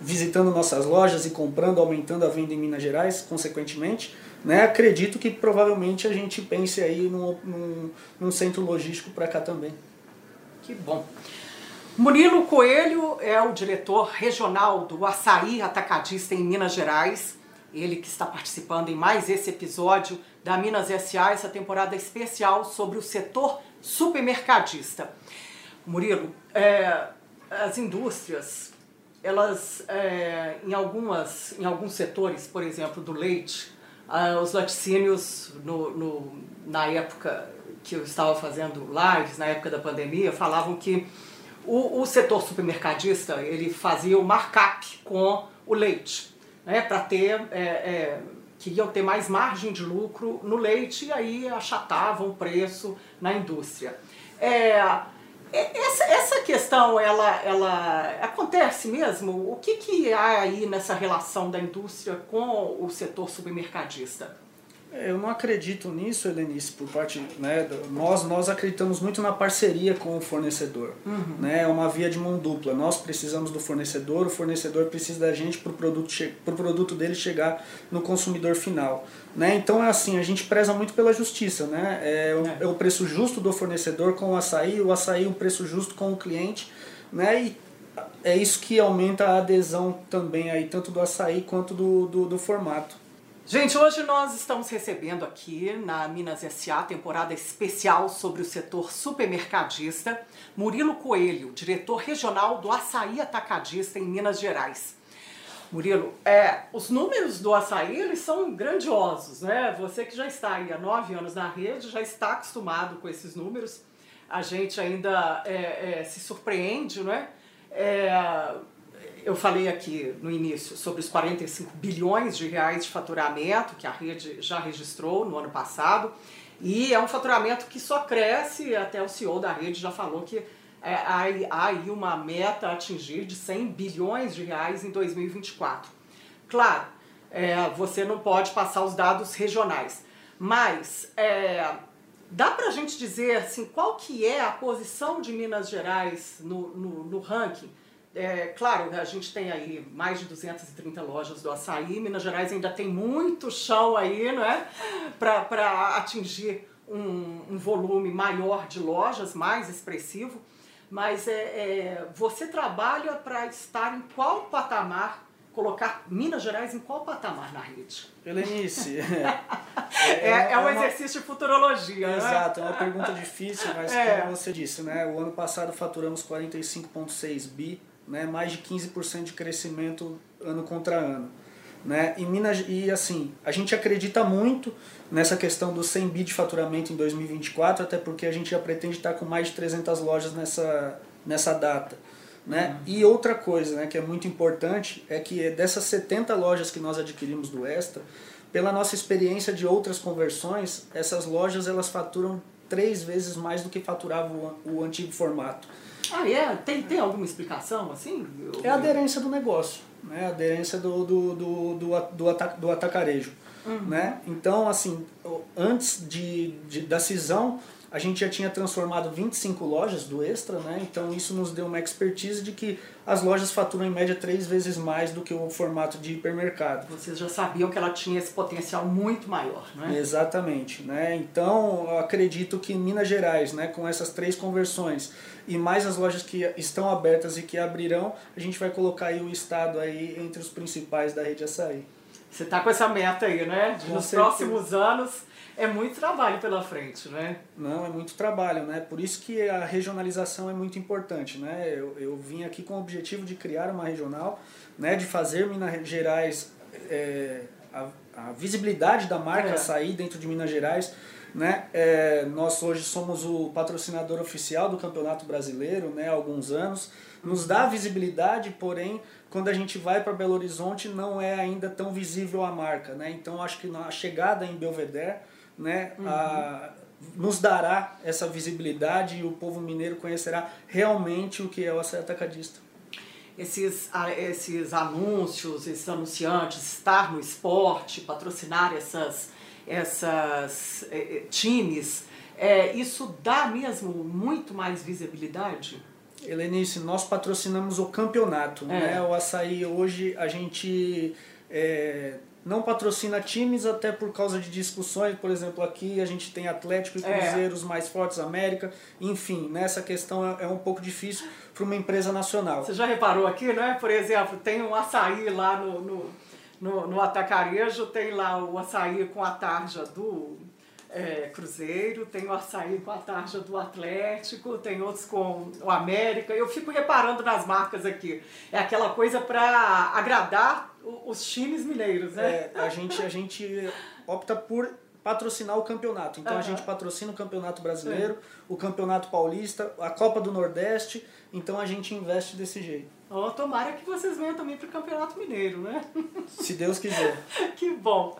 B: visitando nossas lojas e comprando, aumentando a venda em Minas Gerais, consequentemente, né? acredito que provavelmente a gente pense aí num, num, num centro logístico para cá também.
A: Que bom. Murilo Coelho é o diretor regional do Açaí Atacadista em Minas Gerais. Ele que está participando em mais esse episódio da Minas SA, essa temporada especial sobre o setor supermercadista. Murilo, é, as indústrias, elas é, em, algumas, em alguns setores, por exemplo, do leite, ah, os laticínios no, no, na época que eu estava fazendo lives na época da pandemia falavam que o, o setor supermercadista ele fazia o markup com o leite, né, para ter é, é, queriam ter mais margem de lucro no leite e aí achatavam o preço na indústria. É, essa, essa questão ela, ela acontece mesmo? O que, que há aí nessa relação da indústria com o setor supermercadista?
B: Eu não acredito nisso, Helenice, por parte, né, nós, nós acreditamos muito na parceria com o fornecedor, uhum. né, é uma via de mão dupla, nós precisamos do fornecedor, o fornecedor precisa da gente para o produto, pro produto dele chegar no consumidor final, né, então é assim, a gente preza muito pela justiça, né, é, o, é. é o preço justo do fornecedor com o açaí, o açaí o preço justo com o cliente, né, e é isso que aumenta a adesão também aí, tanto do açaí quanto do, do, do formato.
A: Gente, hoje nós estamos recebendo aqui na Minas SA, temporada especial sobre o setor supermercadista, Murilo Coelho, diretor regional do Açaí Atacadista em Minas Gerais. Murilo, é, os números do açaí eles são grandiosos, né? Você que já está aí há nove anos na rede já está acostumado com esses números. A gente ainda é, é, se surpreende, não é? Eu falei aqui no início sobre os 45 bilhões de reais de faturamento que a rede já registrou no ano passado e é um faturamento que só cresce, até o CEO da rede já falou que é, há, há aí uma meta a atingir de 100 bilhões de reais em 2024. Claro, é, você não pode passar os dados regionais, mas é, dá para a gente dizer assim, qual que é a posição de Minas Gerais no, no, no ranking é, claro, a gente tem aí mais de 230 lojas do açaí, Minas Gerais ainda tem muito chão aí, não é? Para atingir um, um, volume maior de lojas, mais expressivo. Mas é, é você trabalha para estar em qual patamar, colocar Minas Gerais em qual patamar na rede?
B: Helenice,
A: é, é, é, é, um exercício de futurologia.
B: Né? Exato, é uma pergunta difícil, mas é. como você disse, né? o ano passado faturamos 45,6 bi né, mais de 15% de crescimento ano contra ano. Né? E, Minas, e assim, a gente acredita muito nessa questão do 100 bi de faturamento em 2024, até porque a gente já pretende estar com mais de 300 lojas nessa, nessa data. Né? Uhum. E outra coisa né, que é muito importante é que dessas 70 lojas que nós adquirimos do Extra, pela nossa experiência de outras conversões, essas lojas elas faturam três vezes mais do que faturava o, o antigo formato.
A: Ah, é? Tem, tem alguma explicação assim?
B: É a aderência do negócio, né? a aderência do, do, do, do, do, do atacarejo. Uhum. Né? Então, assim, antes de, de, da cisão, a gente já tinha transformado 25 lojas do Extra, né? então isso nos deu uma expertise de que as lojas faturam em média três vezes mais do que o formato de hipermercado.
A: Vocês já sabiam que ela tinha esse potencial muito maior, né?
B: Exatamente. Né? Então, eu acredito que Minas Gerais, né, com essas três conversões e mais as lojas que estão abertas e que abrirão, a gente vai colocar aí o estado aí entre os principais da rede açaí.
A: Você está com essa meta aí, né? De nos próximos anos é muito trabalho pela frente, né?
B: Não, é muito trabalho, né? Por isso que a regionalização é muito importante, né? Eu, eu vim aqui com o objetivo de criar uma regional, né? De fazer Minas Gerais, é, a, a, visibilidade da marca é. sair dentro de Minas Gerais, né? É, nós hoje somos o patrocinador oficial do Campeonato Brasileiro, né? Há alguns anos. Nos dá visibilidade, porém quando a gente vai para Belo Horizonte não é ainda tão visível a marca, né? Então acho que a chegada em Belvedere, né, uhum. a, nos dará essa visibilidade e o povo mineiro conhecerá realmente o que é o açaí atacadista.
A: Esses, esses anúncios, esses anunciantes, estar no esporte, patrocinar essas, essas eh, times, é, isso dá mesmo muito mais visibilidade?
B: Helenice, nós patrocinamos o campeonato. É. Né? O açaí hoje a gente é, não patrocina times até por causa de discussões. Por exemplo, aqui a gente tem Atlético e é. Cruzeiro, os mais fortes América. Enfim, nessa questão é, é um pouco difícil para uma empresa nacional.
A: Você já reparou aqui, né? Por exemplo, tem um açaí lá no, no, no, no Atacarejo, tem lá o açaí com a tarja do é, Cruzeiro, tem o açaí com a tarja do Atlético, tem outros com o América. Eu fico reparando nas marcas aqui. É aquela coisa para agradar os times mineiros, né?
B: É, a, gente, a gente opta por patrocinar o campeonato. Então uhum. a gente patrocina o Campeonato Brasileiro, o Campeonato Paulista, a Copa do Nordeste. Então a gente investe desse jeito.
A: Oh, tomara que vocês venham também para o Campeonato Mineiro, né?
B: Se Deus quiser.
A: que bom.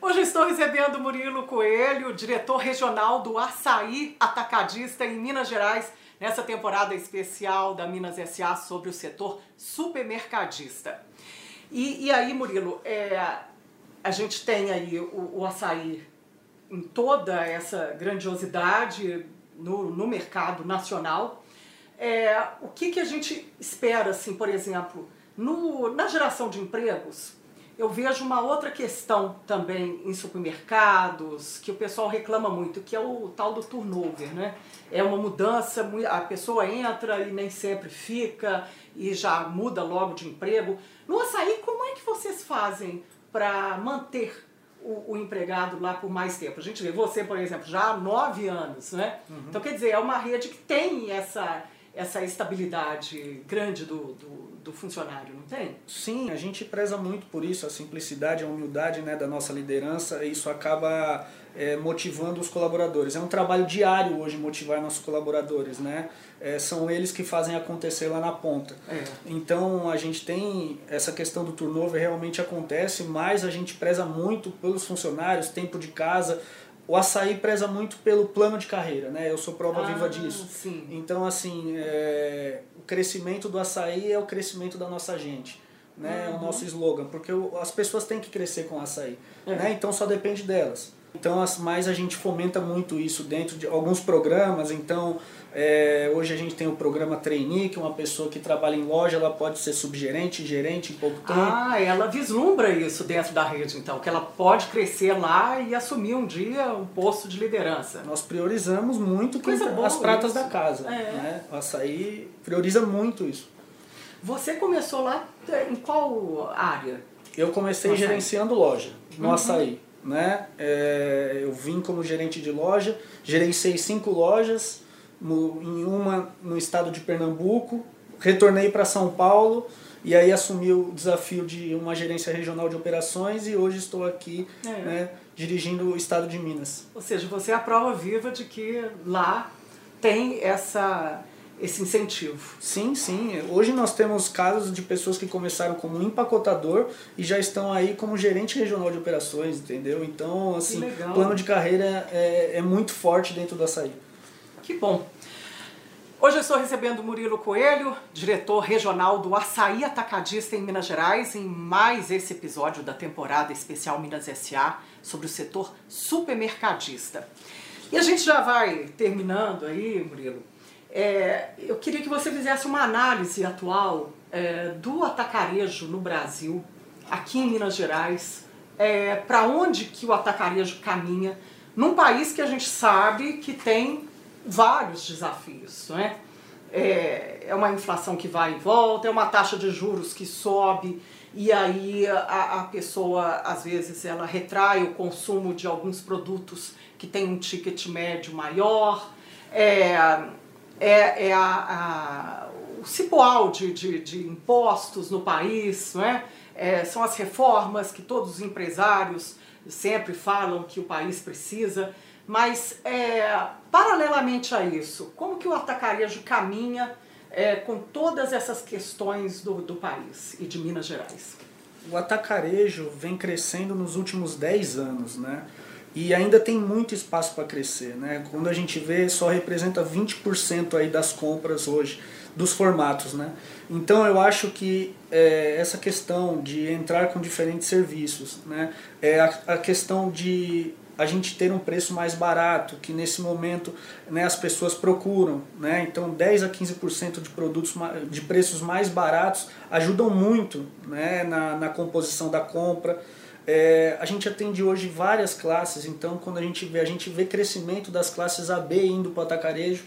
A: Hoje estou recebendo Murilo Coelho, diretor regional do Açaí Atacadista em Minas Gerais, nessa temporada especial da Minas SA sobre o setor supermercadista. E, e aí, Murilo, é, a gente tem aí o, o açaí em toda essa grandiosidade no, no mercado nacional. É, o que, que a gente espera, assim, por exemplo, no, na geração de empregos? Eu vejo uma outra questão também em supermercados, que o pessoal reclama muito, que é o tal do turnover, né? É uma mudança, a pessoa entra e nem sempre fica e já muda logo de emprego. No açaí, como é que vocês fazem para manter o, o, empregado lá por mais tempo? A gente vê você, por exemplo, já há nove anos, né? Uhum. Então, quer dizer, é uma rede que tem essa, essa estabilidade grande do, do do funcionário, não tem?
B: Sim, a gente preza muito por isso, a simplicidade, a humildade né, da nossa liderança, e isso acaba é, motivando os colaboradores. É um trabalho diário hoje motivar nossos colaboradores, né? É, são eles que fazem acontecer lá na ponta. É. Então a gente tem essa questão do turnover realmente acontece, mas a gente preza muito pelos funcionários, tempo de casa, o açaí preza muito pelo plano de carreira, né? Eu sou prova ah, viva disso.
A: Sim.
B: Então, assim, é, o crescimento do açaí é o crescimento da nossa gente. Né? Uhum. É o nosso slogan, porque as pessoas têm que crescer com o açaí. É. Né? Então só depende delas. Então, mais a gente fomenta muito isso dentro de alguns programas. Então, é, hoje a gente tem o programa Trainee, que uma pessoa que trabalha em loja, ela pode ser subgerente, gerente em pouco tempo.
A: Ah, ela vislumbra isso dentro da rede, então, que ela pode crescer lá e assumir um dia um posto de liderança.
B: Nós priorizamos muito quem as pratas isso. da casa. É. Né? O açaí prioriza muito isso.
A: Você começou lá em qual área?
B: Eu comecei gerenciando loja no uhum. açaí. Né? É, eu vim como gerente de loja, gerenciei cinco lojas, no, em uma no estado de Pernambuco, retornei para São Paulo e aí assumi o desafio de uma gerência regional de operações e hoje estou aqui é. né, dirigindo o estado de Minas.
A: Ou seja, você é a prova viva de que lá tem essa esse incentivo.
B: Sim, sim. Hoje nós temos casos de pessoas que começaram como empacotador e já estão aí como gerente regional de operações, entendeu? Então, assim, plano de carreira é, é muito forte dentro do açaí.
A: Que bom. Hoje eu estou recebendo Murilo Coelho, diretor regional do Açaí Atacadista em Minas Gerais, em mais esse episódio da temporada especial Minas SA sobre o setor supermercadista. E a gente já vai terminando aí, Murilo, é, eu queria que você fizesse uma análise atual é, do atacarejo no Brasil, aqui em Minas Gerais, é, para onde que o atacarejo caminha, num país que a gente sabe que tem vários desafios, não é? É, é uma inflação que vai e volta, é uma taxa de juros que sobe e aí a, a pessoa às vezes ela retrai o consumo de alguns produtos que tem um ticket médio maior. É, é, é a, a, o cipoal de, de, de, impostos no país, não é? é? são as reformas que todos os empresários sempre falam que o país precisa, mas é, paralelamente a isso, como que o atacarejo caminha é, com todas essas questões do, do país e de Minas Gerais?
B: O atacarejo vem crescendo nos últimos 10 anos, né? e ainda tem muito espaço para crescer. Né? Quando a gente vê, só representa 20% aí das compras hoje, dos formatos. Né? Então eu acho que é, essa questão de entrar com diferentes serviços, né? é a, a questão de a gente ter um preço mais barato, que nesse momento né, as pessoas procuram. Né? Então 10 a 15% de produtos de preços mais baratos ajudam muito né, na, na composição da compra. É, a gente atende hoje várias classes, então quando a gente vê, a gente vê crescimento das classes A, B indo para o atacarejo,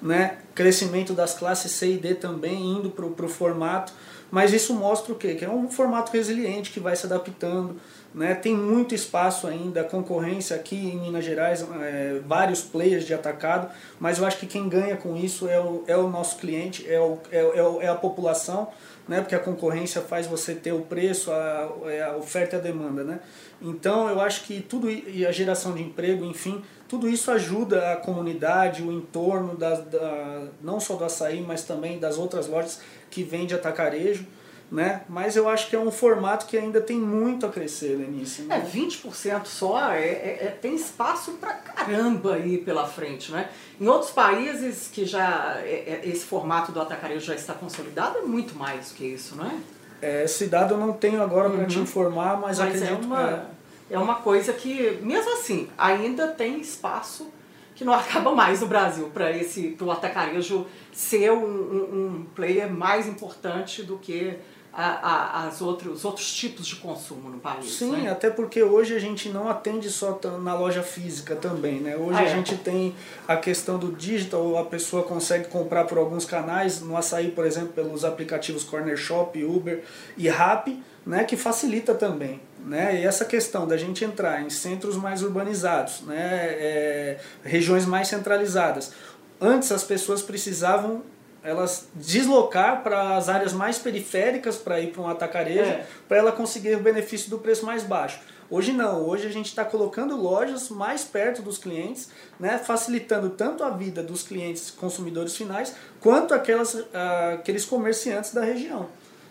B: né? crescimento das classes C e D também indo para o formato, mas isso mostra o quê? Que é um formato resiliente que vai se adaptando, né? tem muito espaço ainda, concorrência aqui em Minas Gerais, é, vários players de atacado, mas eu acho que quem ganha com isso é o, é o nosso cliente, é, o, é, é, é a população, né? porque a concorrência faz você ter o preço, a, é a oferta e a demanda. Né? Então eu acho que tudo e a geração de emprego, enfim, tudo isso ajuda a comunidade, o entorno, da, da, não só do açaí, mas também das outras lojas que vende atacarejo né? Mas eu acho que é um formato que ainda tem muito a crescer, Lenice.
A: Né? É, 20% só é, é, é, tem espaço pra caramba aí pela frente, né? Em outros países que já é, é, esse formato do atacarejo já está consolidado, é muito mais do que isso, não é?
B: é esse dado eu não tenho agora uhum. para te informar, mas, mas acredito
A: é uma, é uma coisa que, mesmo assim, ainda tem espaço que não acaba mais no Brasil para esse o atacarejo ser um, um, um player mais importante do que a, a, as outros, os outros tipos de consumo no país.
B: Sim,
A: né?
B: até porque hoje a gente não atende só na loja física também, né? Hoje ah, a é. gente tem a questão do digital, a pessoa consegue comprar por alguns canais, no açaí, por exemplo, pelos aplicativos Corner Shop, Uber e Rappi, né, que facilita também. Né? E essa questão da gente entrar em centros mais urbanizados, né, é, regiões mais centralizadas. Antes as pessoas precisavam elas deslocar para as áreas mais periféricas para ir para um atacarejo, é. para ela conseguir o benefício do preço mais baixo. Hoje não, hoje a gente está colocando lojas mais perto dos clientes, né, facilitando tanto a vida dos clientes consumidores finais, quanto aquelas, uh, aqueles comerciantes da região.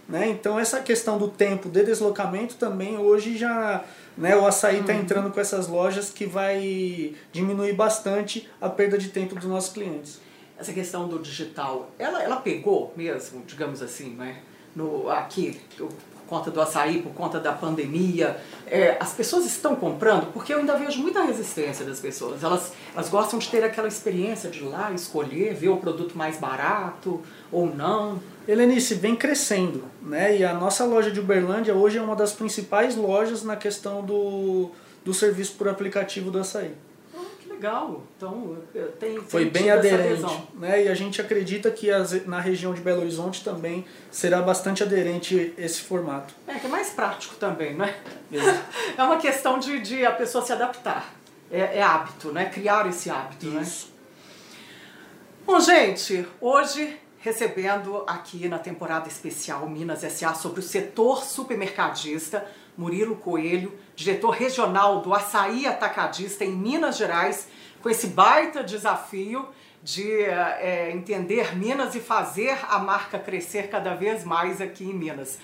B: Né? Então essa questão do tempo de deslocamento também hoje já né, o açaí está uhum. entrando com essas lojas que vai diminuir bastante a perda de tempo dos nossos clientes
A: essa questão do digital, ela, ela pegou mesmo, digamos assim, né? No, aqui, por conta do açaí, por conta da pandemia, é, as pessoas estão comprando, porque eu ainda vejo muita resistência das pessoas. Elas, elas gostam de ter aquela experiência de ir lá, escolher, ver o produto mais barato ou não.
B: Helenice, vem crescendo, né? E a nossa loja de Uberlândia hoje é uma das principais lojas na questão do, do serviço por aplicativo do açaí
A: legal. Então, tem,
B: Foi bem aderente. Né? E a gente acredita que as, na região de Belo Horizonte também será bastante aderente esse formato.
A: É, que é mais prático também, né? é uma questão de, de a pessoa se adaptar. É, é hábito, né? Criar esse hábito, né? Isso. né? Bom, gente, hoje recebendo aqui na temporada especial Minas SA sobre o setor supermercadista, Murilo Coelho, diretor regional do Açaí Atacadista em Minas Gerais, com esse baita desafio de é, entender Minas e fazer a marca crescer cada vez mais aqui em Minas.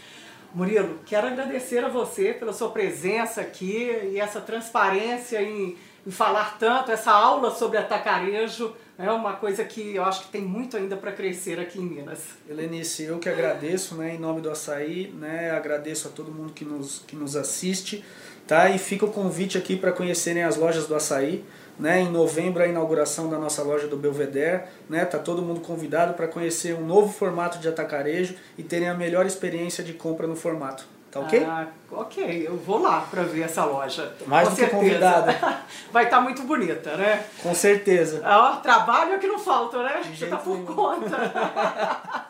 A: Murilo, quero agradecer a você pela sua presença aqui e essa transparência em, em falar tanto, essa aula sobre atacarejo. É uma coisa que eu acho que tem muito ainda para crescer aqui em Minas.
B: Helenice, eu que agradeço, né, em nome do Açaí, né, agradeço a todo mundo que nos, que nos assiste, tá? E fica o convite aqui para conhecerem as lojas do Açaí. Né, em novembro a inauguração da nossa loja do Belvedere, né, tá todo mundo convidado para conhecer um novo formato de atacarejo e terem a melhor experiência de compra no formato. Tá ok?
A: Ah, ok, eu vou lá para ver essa loja.
B: Mais Com do certeza. que convidada.
A: Vai estar tá muito bonita, né?
B: Com certeza.
A: Ó, trabalho é que não falta, né? Você tá por nenhum. conta.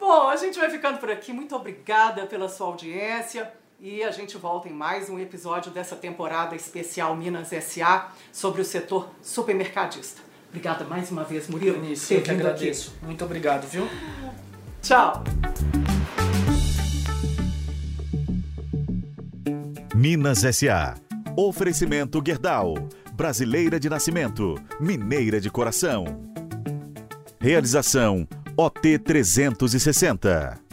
A: Bom, a gente vai ficando por aqui. Muito obrigada pela sua audiência. E a gente volta em mais um episódio dessa temporada especial Minas SA sobre o setor supermercadista. Obrigada mais uma vez, Murilo.
B: Eu que agradeço. Aqui. Muito obrigado, viu?
A: Tchau.
C: Minas SA. Oferecimento Gerdau. Brasileira de nascimento, mineira de coração. Realização OT 360.